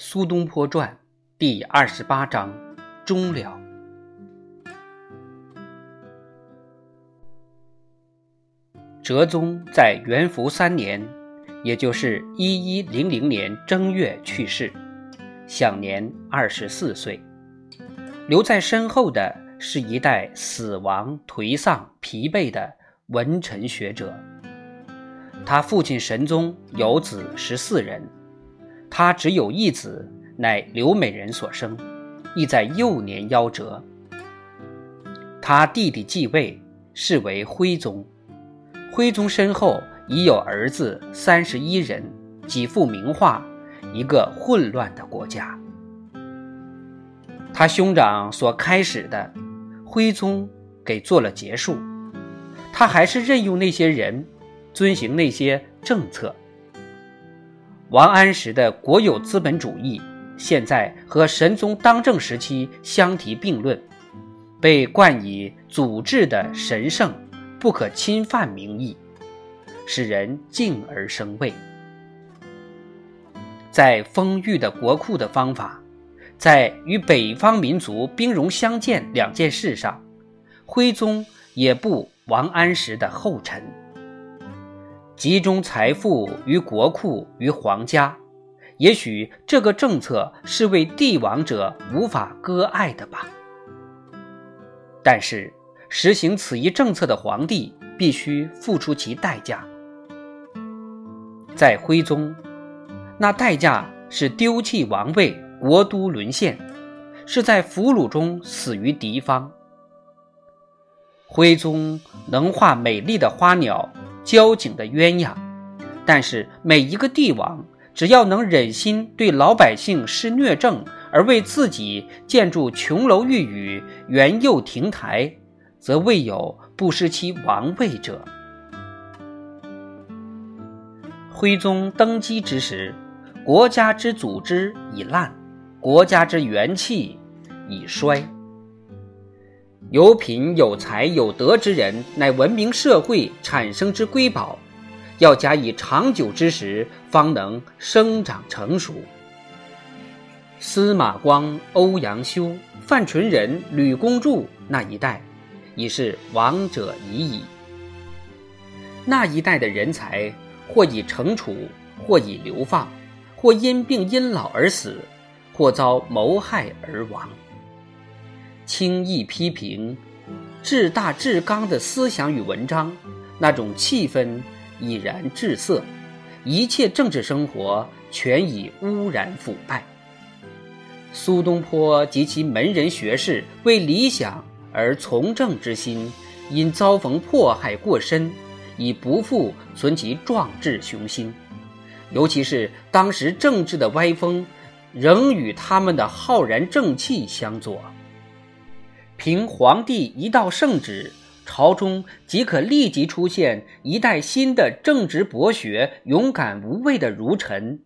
苏东坡传第二十八章终了。哲宗在元符三年，也就是一一零零年正月去世，享年二十四岁。留在身后的是一代死亡、颓丧、疲惫的文臣学者。他父亲神宗有子十四人。他只有一子，乃刘美人所生，亦在幼年夭折。他弟弟继位，是为徽宗。徽宗身后已有儿子三十一人，几幅名画，一个混乱的国家。他兄长所开始的，徽宗给做了结束。他还是任用那些人，遵行那些政策。王安石的国有资本主义，现在和神宗当政时期相提并论，被冠以祖制的神圣、不可侵犯名义，使人敬而生畏。在丰裕的国库的方法，在与北方民族兵戎相见两件事上，徽宗也不王安石的后尘。集中财富于国库于皇家，也许这个政策是为帝王者无法割爱的吧。但是实行此一政策的皇帝必须付出其代价。在徽宗，那代价是丢弃王位，国都沦陷，是在俘虏中死于敌方。徽宗能画美丽的花鸟。交警的鸳鸯，但是每一个帝王，只要能忍心对老百姓施虐政，而为自己建筑琼楼玉宇、园囿亭台，则未有不失其王位者。徽宗登基之时，国家之组织已烂，国家之元气已衰。有品有才有德之人，乃文明社会产生之瑰宝，要加以长久之时，方能生长成熟。司马光、欧阳修、范纯仁、吕公著那一代，已是亡者已矣。那一代的人才，或已惩处，或已流放，或因病因老而死，或遭谋害而亡。轻易批评，至大至刚的思想与文章，那种气氛已然滞涩，一切政治生活全已污染腐败。苏东坡及其门人学士为理想而从政之心，因遭逢迫害过深，已不复存其壮志雄心。尤其是当时政治的歪风，仍与他们的浩然正气相左。凭皇帝一道圣旨，朝中即可立即出现一代新的正直博学、勇敢无畏的儒臣，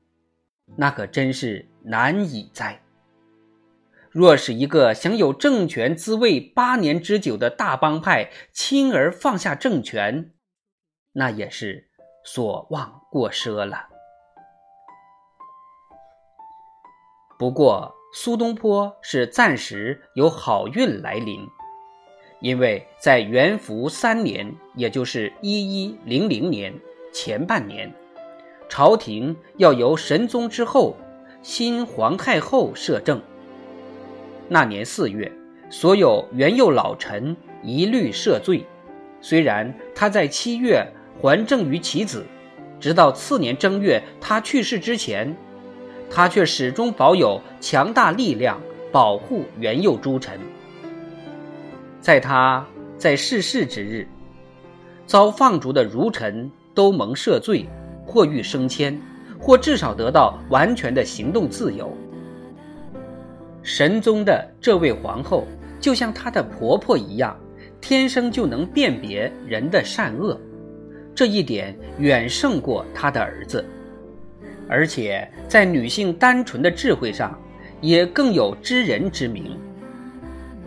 那可真是难以哉！若是一个享有政权滋味八年之久的大帮派轻而放下政权，那也是所望过奢了。不过。苏东坡是暂时有好运来临，因为在元符三年，也就是一一零零年前半年，朝廷要由神宗之后新皇太后摄政。那年四月，所有元佑老臣一律赦罪。虽然他在七月还政于其子，直到次年正月他去世之前。他却始终保有强大力量，保护元佑诸臣。在他在逝世之日，遭放逐的儒臣都蒙赦罪，或欲升迁，或至少得到完全的行动自由。神宗的这位皇后，就像她的婆婆一样，天生就能辨别人的善恶，这一点远胜过她的儿子。而且在女性单纯的智慧上，也更有知人之明。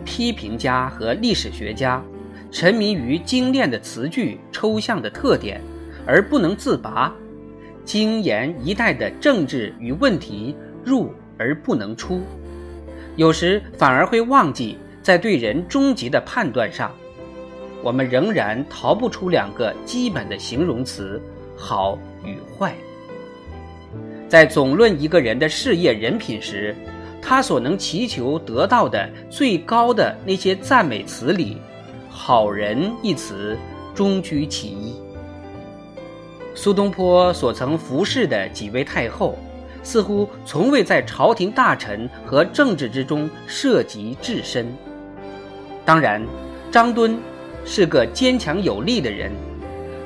批评家和历史学家沉迷于精炼的词句、抽象的特点，而不能自拔，精研一代的政治与问题入而不能出，有时反而会忘记在对人终极的判断上，我们仍然逃不出两个基本的形容词：好与坏。在总论一个人的事业人品时，他所能祈求得到的最高的那些赞美词里，“好人”一词终居其一。苏东坡所曾服侍的几位太后，似乎从未在朝廷大臣和政治之中涉及至深。当然，张敦是个坚强有力的人，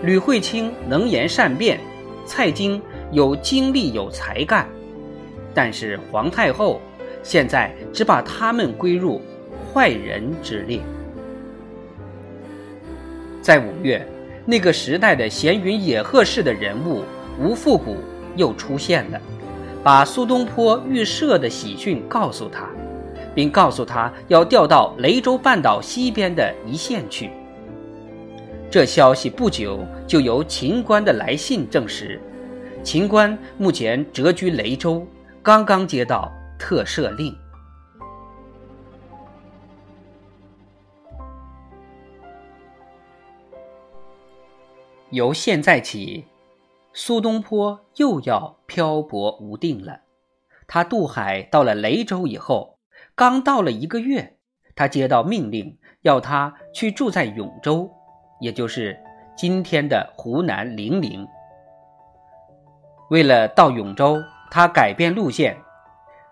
吕惠卿能言善辩，蔡京。有精力有才干，但是皇太后现在只把他们归入坏人之列。在五月，那个时代的闲云野鹤式的人物吴复古又出现了，把苏东坡遇赦的喜讯告诉他，并告诉他要调到雷州半岛西边的一线去。这消息不久就由秦观的来信证实。秦观目前谪居雷州，刚刚接到特赦令。由现在起，苏东坡又要漂泊无定了。他渡海到了雷州以后，刚到了一个月，他接到命令，要他去住在永州，也就是今天的湖南零陵。为了到永州，他改变路线，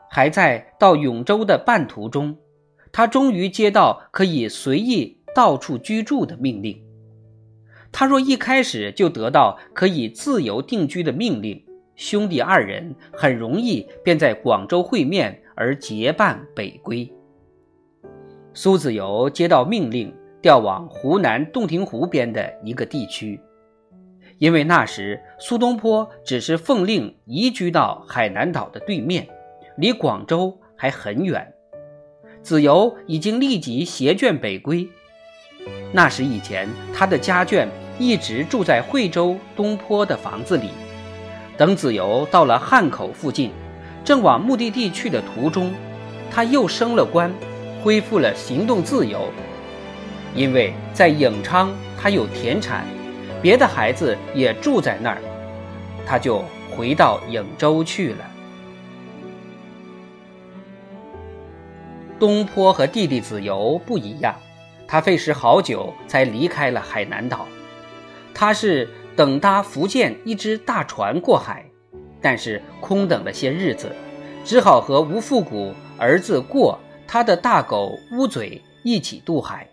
还在到永州的半途中，他终于接到可以随意到处居住的命令。他若一开始就得到可以自由定居的命令，兄弟二人很容易便在广州会面而结伴北归。苏子由接到命令，调往湖南洞庭湖边的一个地区。因为那时苏东坡只是奉令移居到海南岛的对面，离广州还很远。子由已经立即携眷北归。那时以前，他的家眷一直住在惠州东坡的房子里。等子由到了汉口附近，正往目的地去的途中，他又升了官，恢复了行动自由。因为在颍昌，他有田产。别的孩子也住在那儿，他就回到颍州去了。东坡和弟弟子由不一样，他费时好久才离开了海南岛。他是等搭福建一只大船过海，但是空等了些日子，只好和吴复古儿子过他的大狗乌嘴一起渡海。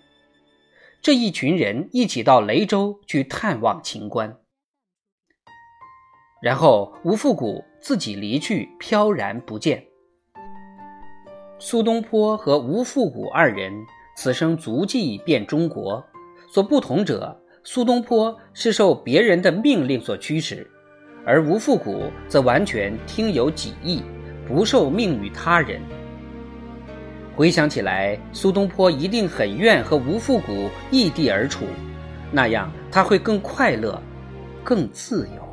这一群人一起到雷州去探望秦观，然后吴复古自己离去，飘然不见。苏东坡和吴复古二人此生足迹遍中国，所不同者，苏东坡是受别人的命令所驱使，而吴复古则完全听由己意，不受命于他人。回想起来，苏东坡一定很愿和吴复古异地而处，那样他会更快乐，更自由。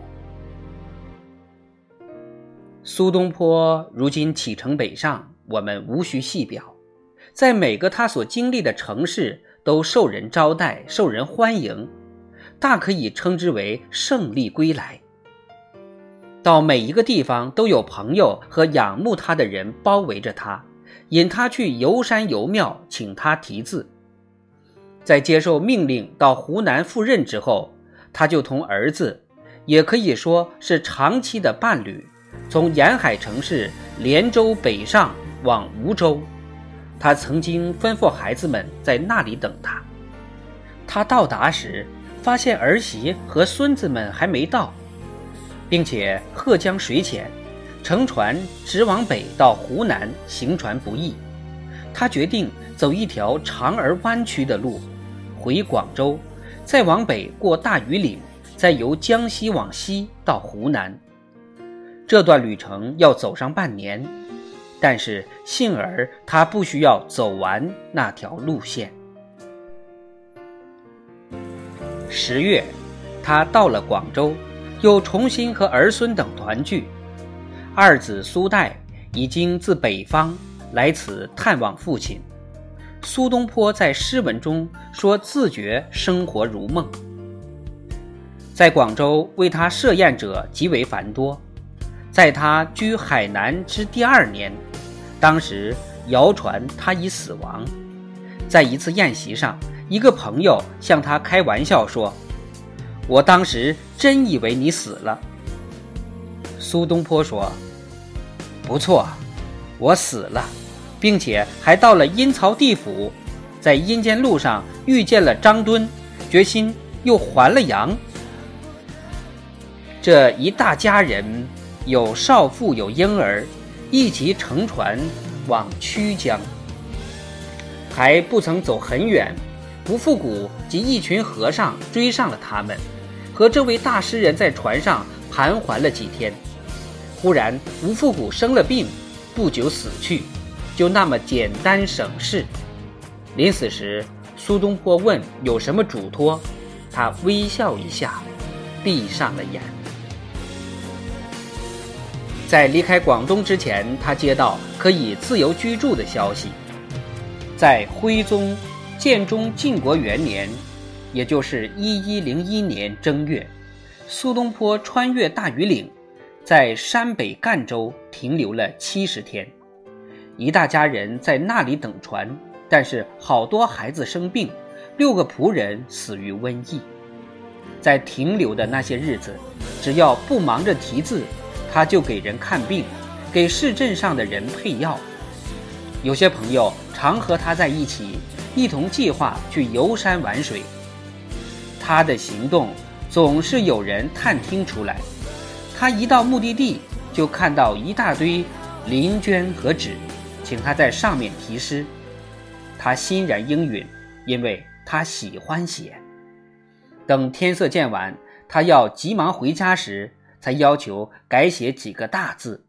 苏东坡如今启程北上，我们无需细表，在每个他所经历的城市都受人招待、受人欢迎，大可以称之为胜利归来。到每一个地方都有朋友和仰慕他的人包围着他。引他去游山游庙，请他题字。在接受命令到湖南赴任之后，他就同儿子，也可以说是长期的伴侣，从沿海城市连州北上往梧州。他曾经吩咐孩子们在那里等他。他到达时，发现儿媳和孙子们还没到，并且贺江水浅。乘船直往北到湖南，行船不易。他决定走一条长而弯曲的路，回广州，再往北过大庾岭，再由江西往西到湖南。这段旅程要走上半年，但是幸而他不需要走完那条路线。十月，他到了广州，又重新和儿孙等团聚。二子苏代已经自北方来此探望父亲。苏东坡在诗文中说自觉生活如梦。在广州为他设宴者极为繁多。在他居海南之第二年，当时谣传他已死亡。在一次宴席上，一个朋友向他开玩笑说：“我当时真以为你死了。”苏东坡说：“不错，我死了，并且还到了阴曹地府，在阴间路上遇见了张敦，决心又还了阳。这一大家人。”有少妇，有婴儿，一起乘船往曲江。还不曾走很远，吴复古及一群和尚追上了他们，和这位大诗人在船上盘桓了几天。忽然，吴复古生了病，不久死去，就那么简单省事。临死时，苏东坡问有什么嘱托，他微笑一下，闭上了眼。在离开广东之前，他接到可以自由居住的消息。在徽宗建中靖国元年，也就是一一零一年正月，苏东坡穿越大庾岭，在山北赣州停留了七十天。一大家人在那里等船，但是好多孩子生病，六个仆人死于瘟疫。在停留的那些日子，只要不忙着题字。他就给人看病，给市镇上的人配药。有些朋友常和他在一起，一同计划去游山玩水。他的行动总是有人探听出来。他一到目的地，就看到一大堆灵绢和纸，请他在上面题诗。他欣然应允，因为他喜欢写。等天色渐晚，他要急忙回家时。才要求改写几个大字，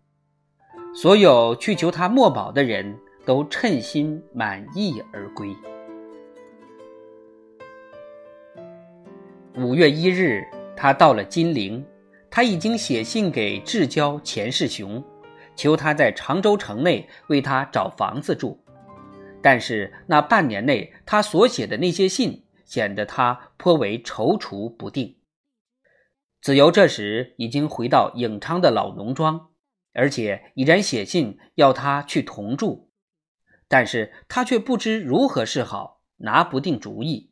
所有去求他墨宝的人都称心满意而归。五月一日，他到了金陵，他已经写信给至交钱世雄，求他在常州城内为他找房子住。但是那半年内，他所写的那些信显得他颇为踌躇不定。子由这时已经回到颍昌的老农庄，而且已然写信要他去同住，但是他却不知如何是好，拿不定主意。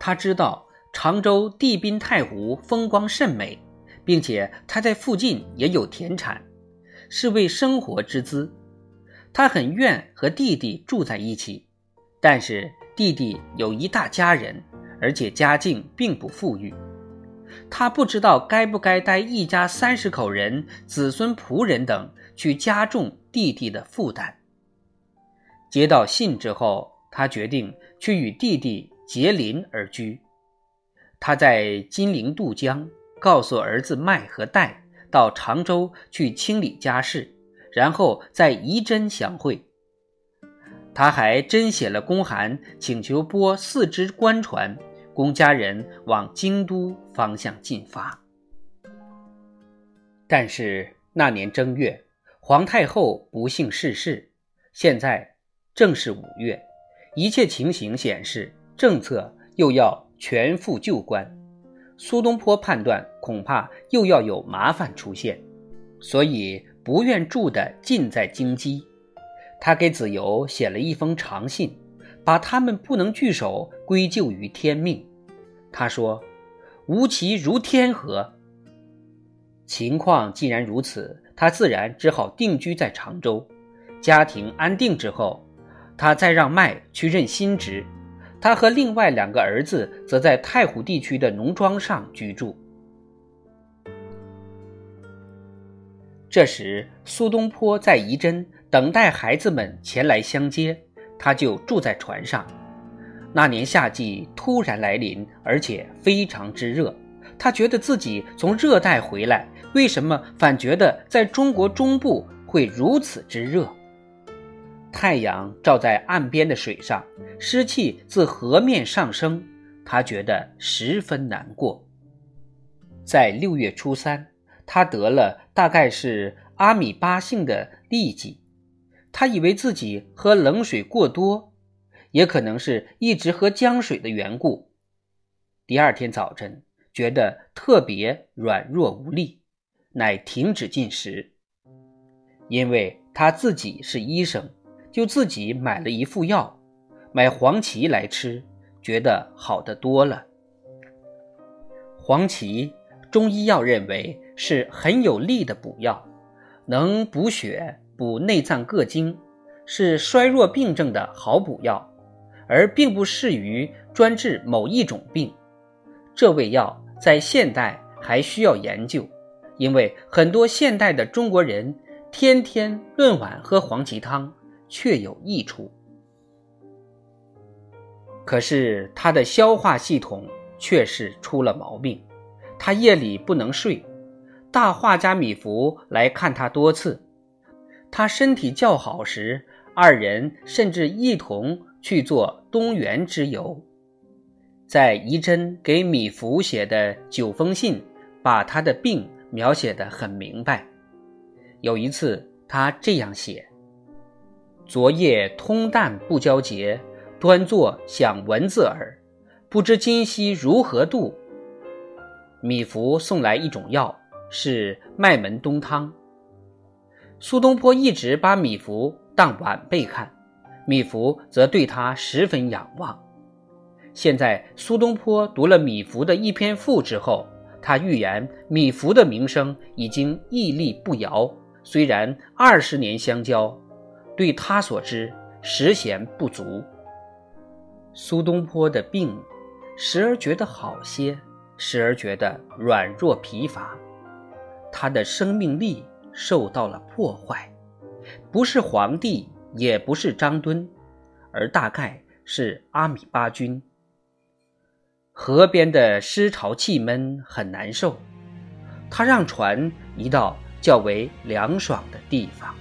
他知道常州地滨太湖风光甚美，并且他在附近也有田产，是为生活之资。他很愿和弟弟住在一起，但是弟弟有一大家人，而且家境并不富裕。他不知道该不该带一家三十口人、子孙仆人等去加重弟弟的负担。接到信之后，他决定去与弟弟结邻而居。他在金陵渡江，告诉儿子麦和戴到常州去清理家事，然后再仪真相会。他还真写了公函，请求拨四只官船。供家人往京都方向进发，但是那年正月，皇太后不幸逝世。现在正是五月，一切情形显示政策又要全副旧观。苏东坡判断，恐怕又要有麻烦出现，所以不愿住的尽在京畿。他给子由写了一封长信。把他们不能聚首归咎于天命，他说：“无其如天河。”情况既然如此，他自然只好定居在常州。家庭安定之后，他再让麦去任新职，他和另外两个儿子则在太湖地区的农庄上居住。这时，苏东坡在仪真等待孩子们前来相接。他就住在船上。那年夏季突然来临，而且非常之热。他觉得自己从热带回来，为什么反觉得在中国中部会如此之热？太阳照在岸边的水上，湿气自河面上升，他觉得十分难过。在六月初三，他得了大概是阿米巴性的痢疾，他以为自己喝冷水过多，也可能是一直喝姜水的缘故。第二天早晨，觉得特别软弱无力，乃停止进食。因为他自己是医生，就自己买了一副药，买黄芪来吃，觉得好得多了。黄芪，中医药认为是很有力的补药，能补血、补内脏各经，是衰弱病症的好补药，而并不适于专治某一种病。这味药在现代还需要研究，因为很多现代的中国人天天论碗喝黄芪汤，确有益处。可是他的消化系统却是出了毛病，他夜里不能睡。大画家米芾来看他多次，他身体较好时，二人甚至一同去做东园之游。在仪真给米芾写的九封信，把他的病描写得很明白。有一次，他这样写：“昨夜通旦不交节，端坐想文字耳，不知今夕如何度。”米芾送来一种药，是麦门冬汤。苏东坡一直把米芾当晚辈看，米芾则对他十分仰望。现在苏东坡读了米芾的一篇赋之后，他预言米芾的名声已经屹立不摇。虽然二十年相交，对他所知实嫌不足。苏东坡的病，时而觉得好些，时而觉得软弱疲乏，他的生命力受到了破坏。不是皇帝，也不是张敦，而大概是阿米巴菌。河边的湿潮气闷，很难受。他让船移到较为凉爽的地方。